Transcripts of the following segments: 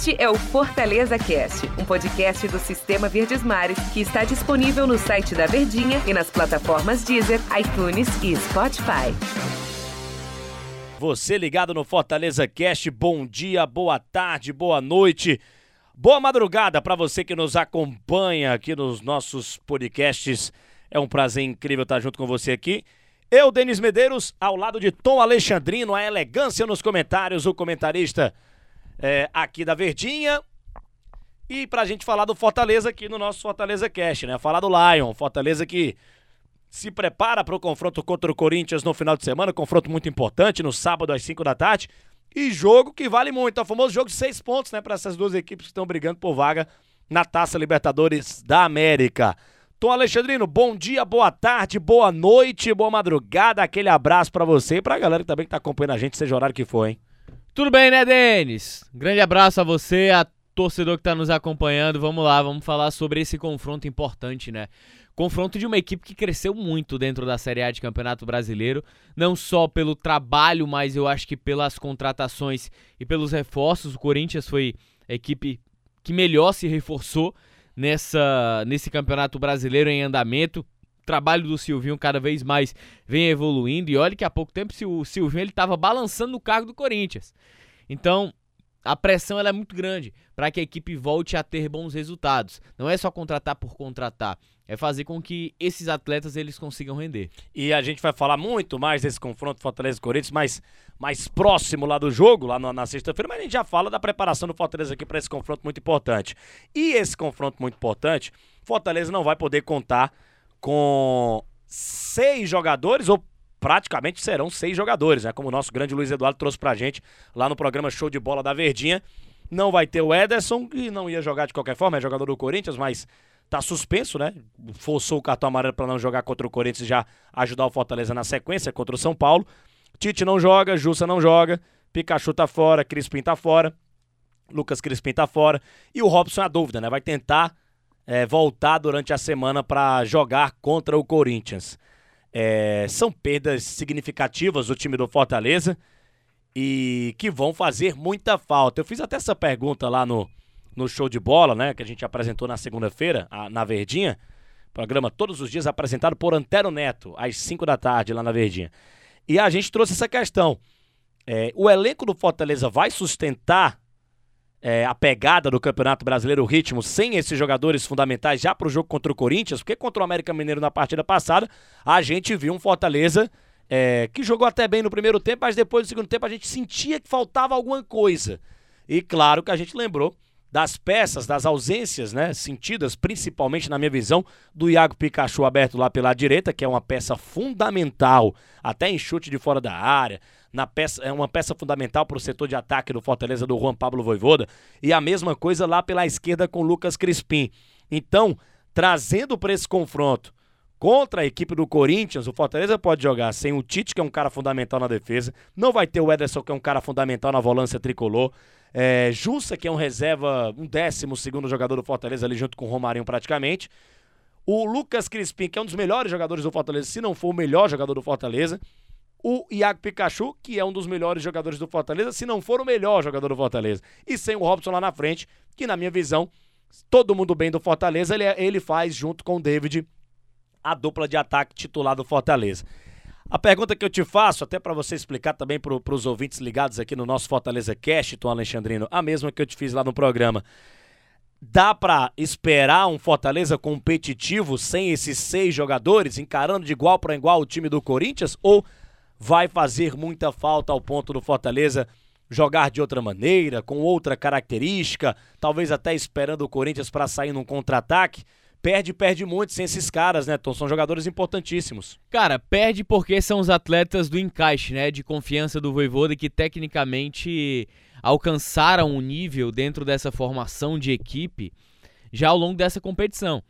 Este é o Fortaleza Cast, um podcast do Sistema Verdes Mares que está disponível no site da Verdinha e nas plataformas Deezer, iTunes e Spotify. Você ligado no Fortaleza Cast, bom dia, boa tarde, boa noite, boa madrugada para você que nos acompanha aqui nos nossos podcasts. É um prazer incrível estar junto com você aqui. Eu, Denis Medeiros, ao lado de Tom Alexandrino, a elegância nos comentários, o comentarista é, aqui da Verdinha. E pra gente falar do Fortaleza aqui no nosso Fortaleza Cast, né? Falar do Lion, Fortaleza que se prepara para o confronto contra o Corinthians no final de semana, confronto muito importante no sábado às 5 da tarde. E jogo que vale muito, é o famoso jogo de seis pontos, né, para essas duas equipes que estão brigando por vaga na Taça Libertadores da América. Tom Alexandrino, bom dia, boa tarde, boa noite, boa madrugada, aquele abraço para você e pra galera que também tá acompanhando a gente, seja o horário que for, hein? Tudo bem, né, Denis? Grande abraço a você, a torcedor que está nos acompanhando. Vamos lá, vamos falar sobre esse confronto importante, né? Confronto de uma equipe que cresceu muito dentro da Série A de Campeonato Brasileiro, não só pelo trabalho, mas eu acho que pelas contratações e pelos reforços. O Corinthians foi a equipe que melhor se reforçou nessa nesse Campeonato Brasileiro em andamento trabalho do Silvinho cada vez mais vem evoluindo. E olha que há pouco tempo o Silvinho ele estava balançando no cargo do Corinthians. Então, a pressão ela é muito grande para que a equipe volte a ter bons resultados. Não é só contratar por contratar, é fazer com que esses atletas eles consigam render. E a gente vai falar muito mais desse confronto Fortaleza e Corinthians, mais, mais próximo lá do jogo, lá na, na sexta-feira, mas a gente já fala da preparação do Fortaleza aqui para esse confronto muito importante. E esse confronto muito importante, Fortaleza não vai poder contar com seis jogadores, ou praticamente serão seis jogadores, né? Como o nosso grande Luiz Eduardo trouxe pra gente lá no programa Show de Bola da Verdinha. Não vai ter o Ederson, que não ia jogar de qualquer forma, é jogador do Corinthians, mas tá suspenso, né? Forçou o cartão amarelo para não jogar contra o Corinthians e já ajudar o Fortaleza na sequência contra o São Paulo. Tite não joga, Jussa não joga, Pikachu tá fora, Crispim tá fora, Lucas Crispim tá fora e o Robson é a dúvida, né? Vai tentar é, voltar durante a semana para jogar contra o Corinthians. É, são perdas significativas do time do Fortaleza e que vão fazer muita falta. Eu fiz até essa pergunta lá no, no show de bola, né? Que a gente apresentou na segunda-feira, na Verdinha. Programa todos os dias apresentado por Antero Neto, às 5 da tarde, lá na Verdinha. E a gente trouxe essa questão. É, o elenco do Fortaleza vai sustentar é, a pegada do Campeonato Brasileiro, o ritmo, sem esses jogadores fundamentais já para o jogo contra o Corinthians, porque contra o América Mineiro na partida passada, a gente viu um Fortaleza é, que jogou até bem no primeiro tempo, mas depois do segundo tempo a gente sentia que faltava alguma coisa. E claro que a gente lembrou das peças, das ausências, né, sentidas principalmente na minha visão do Iago Pikachu aberto lá pela direita, que é uma peça fundamental, até em chute de fora da área, na peça, é uma peça fundamental para o setor de ataque do Fortaleza do Juan Pablo Voivoda, e a mesma coisa lá pela esquerda com Lucas Crispim. Então, trazendo para esse confronto contra a equipe do Corinthians, o Fortaleza pode jogar sem o Tite, que é um cara fundamental na defesa, não vai ter o Ederson, que é um cara fundamental na volância tricolor, é, Jussa, que é um reserva, um décimo segundo jogador do Fortaleza ali junto com o Romarinho praticamente, o Lucas Crispim, que é um dos melhores jogadores do Fortaleza, se não for o melhor jogador do Fortaleza, o Iago Pikachu, que é um dos melhores jogadores do Fortaleza, se não for o melhor jogador do Fortaleza. E sem o Robson lá na frente, que na minha visão, todo mundo bem do Fortaleza, ele, é, ele faz junto com o David a dupla de ataque titular do Fortaleza. A pergunta que eu te faço, até para você explicar também para os ouvintes ligados aqui no nosso Fortaleza Cast, Tom Alexandrino, a mesma que eu te fiz lá no programa. Dá para esperar um Fortaleza competitivo sem esses seis jogadores, encarando de igual para igual o time do Corinthians? Ou vai fazer muita falta ao ponto do Fortaleza jogar de outra maneira, com outra característica, talvez até esperando o Corinthians para sair num contra-ataque. Perde, perde muito sem esses caras, né, Tom? São jogadores importantíssimos. Cara, perde porque são os atletas do encaixe, né? De confiança do Voivoda que tecnicamente alcançaram um nível dentro dessa formação de equipe já ao longo dessa competição.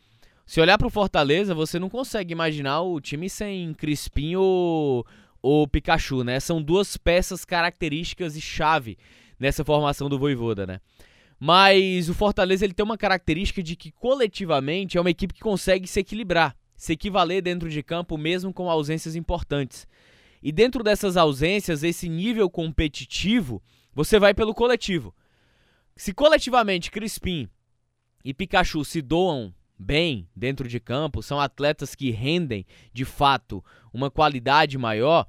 Se olhar para o Fortaleza, você não consegue imaginar o time sem Crispim ou, o Pikachu, né? São duas peças características e chave nessa formação do Voivoda, né? Mas o Fortaleza ele tem uma característica de que coletivamente é uma equipe que consegue se equilibrar, se equivaler dentro de campo mesmo com ausências importantes. E dentro dessas ausências, esse nível competitivo, você vai pelo coletivo. Se coletivamente Crispim e Pikachu se doam bem dentro de campo, são atletas que rendem de fato uma qualidade maior,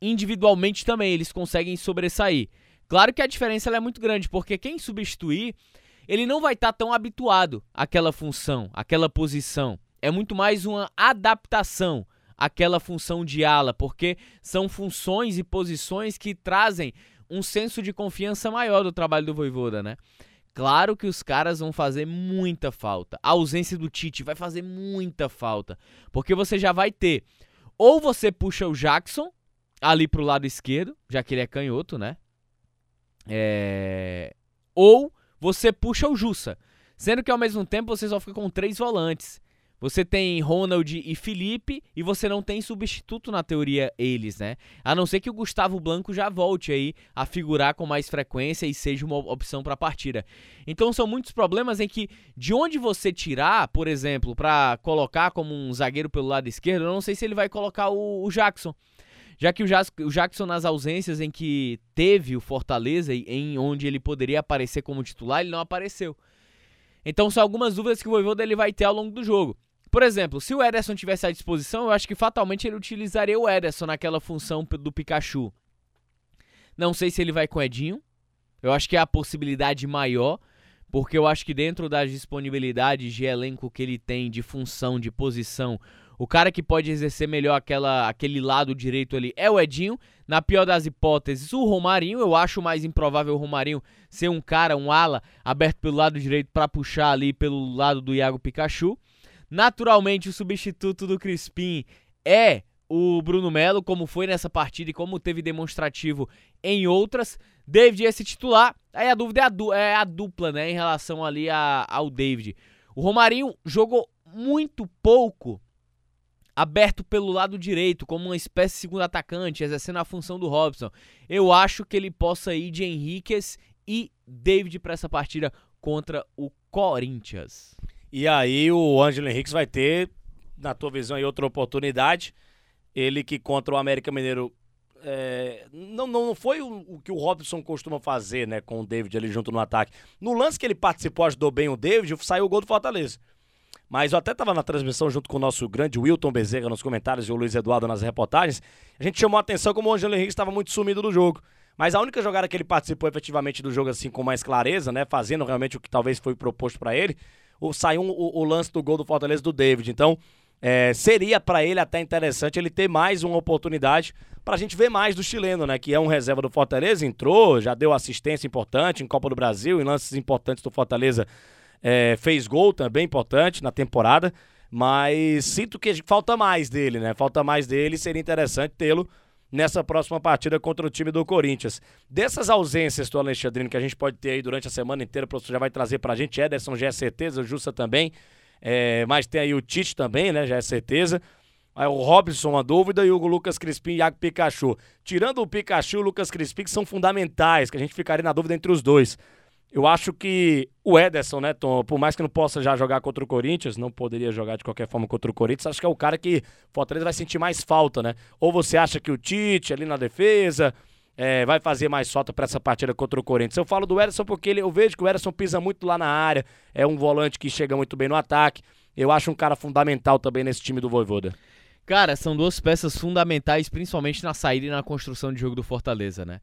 individualmente também eles conseguem sobressair. Claro que a diferença é muito grande, porque quem substituir, ele não vai estar tá tão habituado àquela função, àquela posição. É muito mais uma adaptação àquela função de ala, porque são funções e posições que trazem um senso de confiança maior do trabalho do Voivoda, né? Claro que os caras vão fazer muita falta. A ausência do Tite vai fazer muita falta, porque você já vai ter ou você puxa o Jackson ali pro lado esquerdo, já que ele é canhoto, né? É... Ou você puxa o Jussa. Sendo que ao mesmo tempo você só fica com três volantes. Você tem Ronald e Felipe e você não tem substituto na teoria eles, né? A não ser que o Gustavo Blanco já volte aí a figurar com mais frequência e seja uma opção para a partida. Então são muitos problemas em que de onde você tirar, por exemplo, para colocar como um zagueiro pelo lado esquerdo, eu não sei se ele vai colocar o, o Jackson. Já que o Jackson, nas ausências em que teve o Fortaleza, em onde ele poderia aparecer como titular, ele não apareceu. Então são algumas dúvidas que o Voivoda ele vai ter ao longo do jogo. Por exemplo, se o Ederson tivesse à disposição, eu acho que fatalmente ele utilizaria o Ederson naquela função do Pikachu. Não sei se ele vai com o Edinho. Eu acho que é a possibilidade maior, porque eu acho que dentro das disponibilidades de elenco que ele tem de função, de posição, o cara que pode exercer melhor aquela, aquele lado direito ali é o Edinho. Na pior das hipóteses, o Romarinho. Eu acho mais improvável o Romarinho ser um cara, um ala, aberto pelo lado direito para puxar ali pelo lado do Iago Pikachu. Naturalmente, o substituto do Crispim é o Bruno Melo, como foi nessa partida e como teve demonstrativo em outras. David esse titular. Aí a dúvida é a, du é a dupla, né, em relação ali a, ao David. O Romarinho jogou muito pouco aberto pelo lado direito, como uma espécie de segundo atacante, exercendo a função do Robson. Eu acho que ele possa ir de Henriquez e David para essa partida contra o Corinthians. E aí o Ângelo Henriquez vai ter, na tua visão, aí, outra oportunidade. Ele que contra o América Mineiro é, não, não foi o, o, que o Robson costuma fazer, né, com o David ali junto no ataque. No lance que ele participou, ajudou bem o David, saiu o gol do Fortaleza. Mas eu até estava na transmissão junto com o nosso grande Wilton Bezerra nos comentários e o Luiz Eduardo nas reportagens. A gente chamou a atenção como o Angelo Henrique estava muito sumido do jogo. Mas a única jogada que ele participou efetivamente do jogo assim com mais clareza, né, fazendo realmente o que talvez foi proposto para ele, o, saiu o, o, lance do gol do Fortaleza do David. Então, é, seria para ele até interessante ele ter mais uma oportunidade para a gente ver mais do chileno, né? Que é um reserva do Fortaleza, entrou, já deu assistência importante em Copa do Brasil, em lances importantes do Fortaleza é, fez gol também importante na temporada, mas sinto que falta mais dele, né? Falta mais dele, seria interessante tê-lo nessa próxima partida contra o time do Corinthians. Dessas ausências do Alexandrino que a gente pode ter aí durante a semana inteira, o professor já vai trazer pra gente, Ederson já é certeza, o também, é, mas tem aí o Tite também, né? Já é certeza. Aí o Robson, uma dúvida, e o Lucas Crispim e Iago Pikachu. Tirando o Pikachu e o Lucas Crispim, que são fundamentais, que a gente ficaria na dúvida entre os dois. Eu acho que o Ederson, né, Tom, por mais que não possa já jogar contra o Corinthians, não poderia jogar de qualquer forma contra o Corinthians, acho que é o cara que Fortaleza vai sentir mais falta, né? Ou você acha que o Tite ali na defesa é, vai fazer mais falta para essa partida contra o Corinthians? Eu falo do Ederson porque ele, eu vejo que o Ederson pisa muito lá na área, é um volante que chega muito bem no ataque. Eu acho um cara fundamental também nesse time do Voivoda. Cara, são duas peças fundamentais, principalmente na saída e na construção de jogo do Fortaleza, né?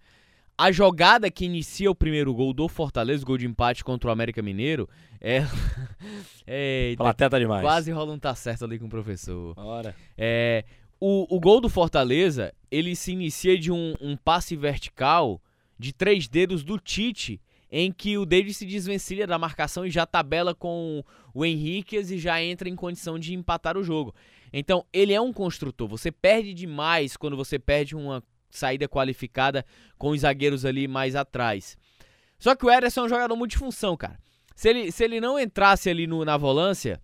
A jogada que inicia o primeiro gol do Fortaleza, gol de empate contra o América Mineiro, é. é demais. Quase rola um tá certo ali com o professor. Ora. É. O, o gol do Fortaleza, ele se inicia de um, um passe vertical de três dedos do Tite, em que o David se desvencilha da marcação e já tabela com o Henriquez e já entra em condição de empatar o jogo. Então, ele é um construtor. Você perde demais quando você perde uma saída qualificada com os zagueiros ali mais atrás. Só que o Ederson é um jogador multifunção, cara. Se ele, se ele não entrasse ali no, na volância,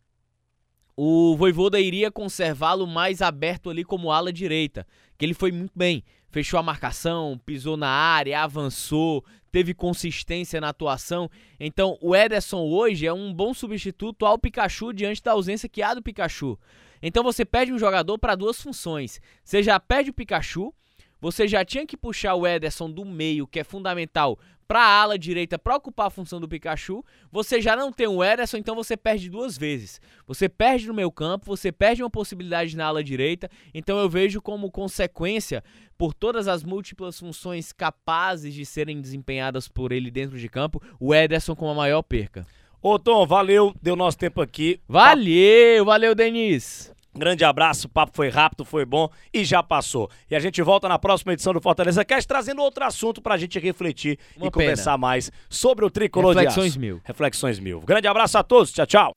o Voivoda iria conservá-lo mais aberto ali como ala direita, que ele foi muito bem. Fechou a marcação, pisou na área, avançou, teve consistência na atuação. Então, o Ederson hoje é um bom substituto ao Pikachu diante da ausência que há do Pikachu. Então, você perde um jogador para duas funções. Você já perde o Pikachu você já tinha que puxar o Ederson do meio, que é fundamental para a ala direita para ocupar a função do Pikachu, você já não tem o Ederson, então você perde duas vezes. Você perde no meio campo, você perde uma possibilidade na ala direita, então eu vejo como consequência, por todas as múltiplas funções capazes de serem desempenhadas por ele dentro de campo, o Ederson com a maior perca. Ô Tom, valeu, deu nosso tempo aqui. Valeu, valeu Denis. Grande abraço, o papo foi rápido, foi bom e já passou. E a gente volta na próxima edição do Fortaleza Cast trazendo outro assunto pra gente refletir Uma e conversar pena. mais sobre o tricolor Reflexões de aço. mil. Reflexões mil. Grande abraço a todos, tchau, tchau.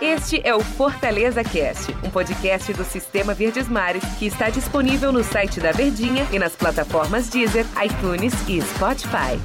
Este é o Fortaleza Cast, um podcast do Sistema Verdes Mares que está disponível no site da Verdinha e nas plataformas Deezer, iTunes e Spotify.